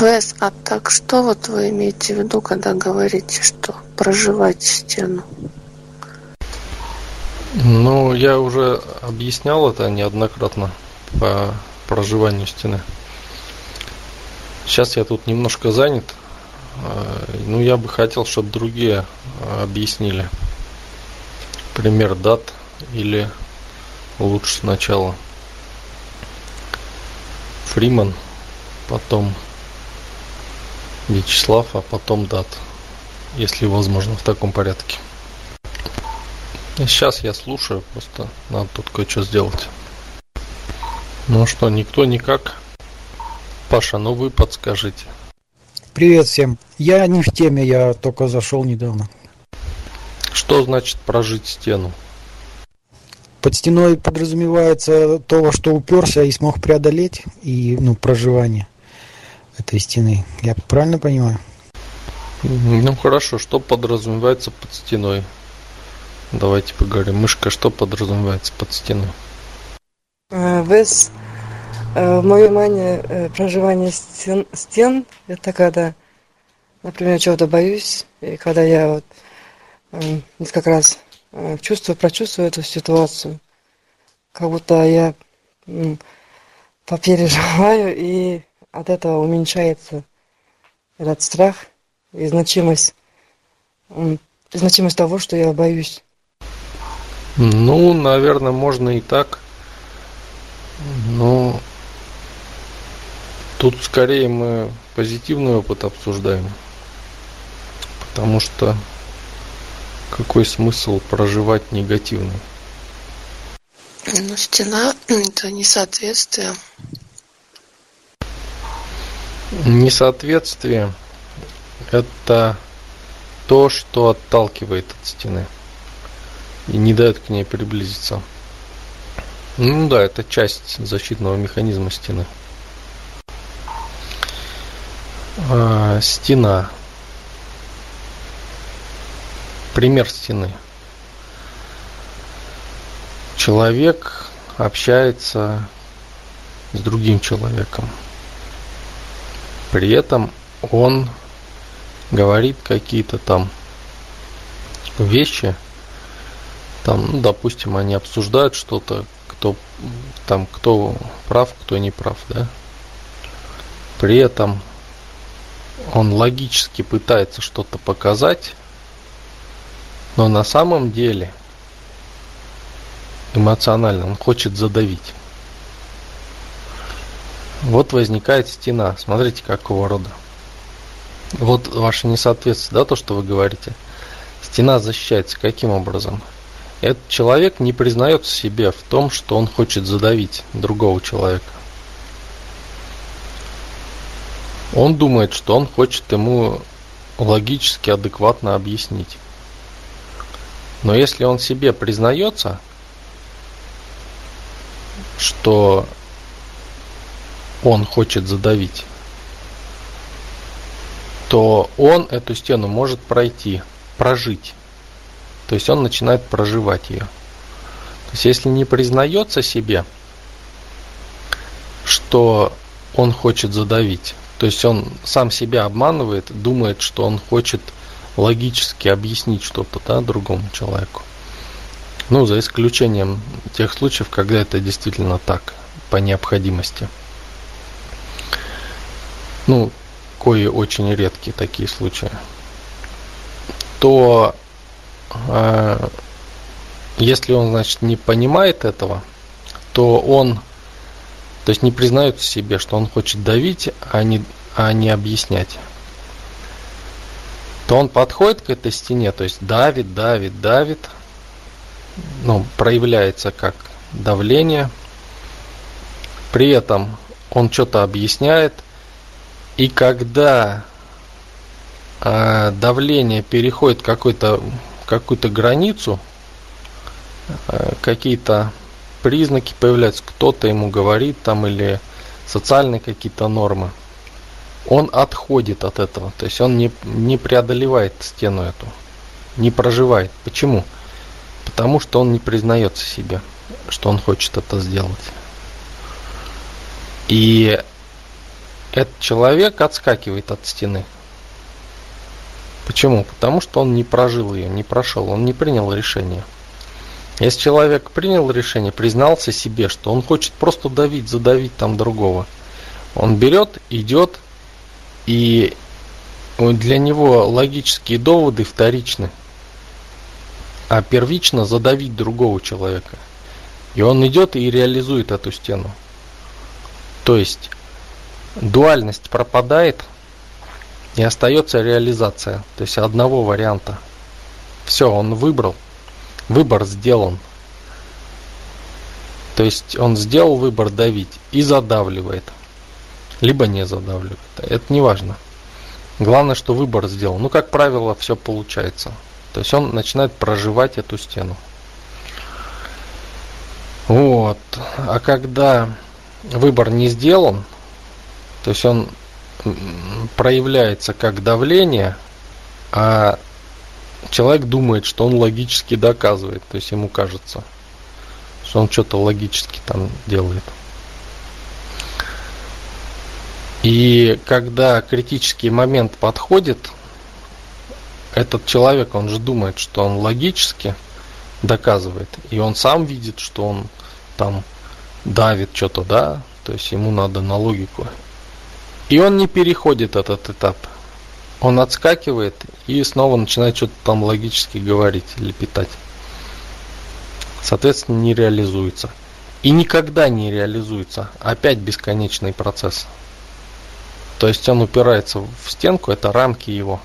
Вес, а так что вот вы имеете в виду, когда говорите, что проживать стену? Ну, я уже объяснял это неоднократно по проживанию стены. Сейчас я тут немножко занят. А, ну, я бы хотел, чтобы другие объяснили. Пример дат или лучше сначала Фриман, потом Вячеслав, а потом дат, если возможно, в таком порядке. Сейчас я слушаю, просто надо тут кое-что сделать. Ну что, никто никак? Паша, ну вы подскажите. Привет всем. Я не в теме, я только зашел недавно. Что значит прожить стену? Под стеной подразумевается то, во что уперся и смог преодолеть, и ну, проживание этой стены. Я правильно понимаю? Ну хорошо, что подразумевается под стеной? Давайте поговорим. Мышка, что подразумевается под стеной? Без в моем понимании проживание стен, стен это когда, например, чего-то боюсь, и когда я вот несколько раз чувствую, прочувствую эту ситуацию, как будто я попереживаю, и от этого уменьшается этот страх и значимость, значимость того, что я боюсь. Ну, наверное, можно и так. Но тут скорее мы позитивный опыт обсуждаем. Потому что какой смысл проживать негативный? Ну, стена – это несоответствие. Несоответствие – это то, что отталкивает от стены и не дает к ней приблизиться. Ну да, это часть защитного механизма стены. А, стена. Пример стены. Человек общается с другим человеком. При этом он говорит какие-то там вещи, там, ну, допустим, они обсуждают что-то, кто там, кто прав, кто не прав, да. При этом он логически пытается что-то показать, но на самом деле эмоционально он хочет задавить. Вот возникает стена. Смотрите, какого рода. Вот ваше несоответствие, да, то, что вы говорите. Стена защищается каким образом? Этот человек не признается себе в том, что он хочет задавить другого человека. Он думает, что он хочет ему логически адекватно объяснить. Но если он себе признается, что он хочет задавить, то он эту стену может пройти, прожить. То есть он начинает проживать ее. То есть если не признается себе, что он хочет задавить, то есть он сам себя обманывает, думает, что он хочет логически объяснить что-то да, другому человеку. Ну, за исключением тех случаев, когда это действительно так, по необходимости. Ну, кои очень редкие такие случаи. То а, если он, значит, не понимает этого, то он, то есть не признает в себе, что он хочет давить, а не, а не объяснять, то он подходит к этой стене, то есть давит, давит, давит, ну, проявляется как давление, при этом он что-то объясняет, и когда э, давление переходит какой-то какую-то границу, э, какие-то признаки появляются, кто-то ему говорит там или социальные какие-то нормы, он отходит от этого, то есть он не, не преодолевает стену эту, не проживает. Почему? Потому что он не признается себе, что он хочет это сделать. И этот человек отскакивает от стены. Почему? Потому что он не прожил ее, не прошел, он не принял решение. Если человек принял решение, признался себе, что он хочет просто давить, задавить там другого, он берет, идет, и для него логические доводы вторичны, а первично задавить другого человека. И он идет и реализует эту стену. То есть дуальность пропадает, и остается реализация, то есть одного варианта. Все, он выбрал, выбор сделан. То есть он сделал выбор давить и задавливает, либо не задавливает. Это не важно. Главное, что выбор сделал. Ну, как правило, все получается. То есть он начинает проживать эту стену. Вот. А когда выбор не сделан, то есть он проявляется как давление, а человек думает, что он логически доказывает, то есть ему кажется, что он что-то логически там делает. И когда критический момент подходит, этот человек, он же думает, что он логически доказывает, и он сам видит, что он там давит что-то, да, то есть ему надо на логику. И он не переходит этот этап. Он отскакивает и снова начинает что-то там логически говорить или питать. Соответственно, не реализуется. И никогда не реализуется. Опять бесконечный процесс. То есть он упирается в стенку, это рамки его.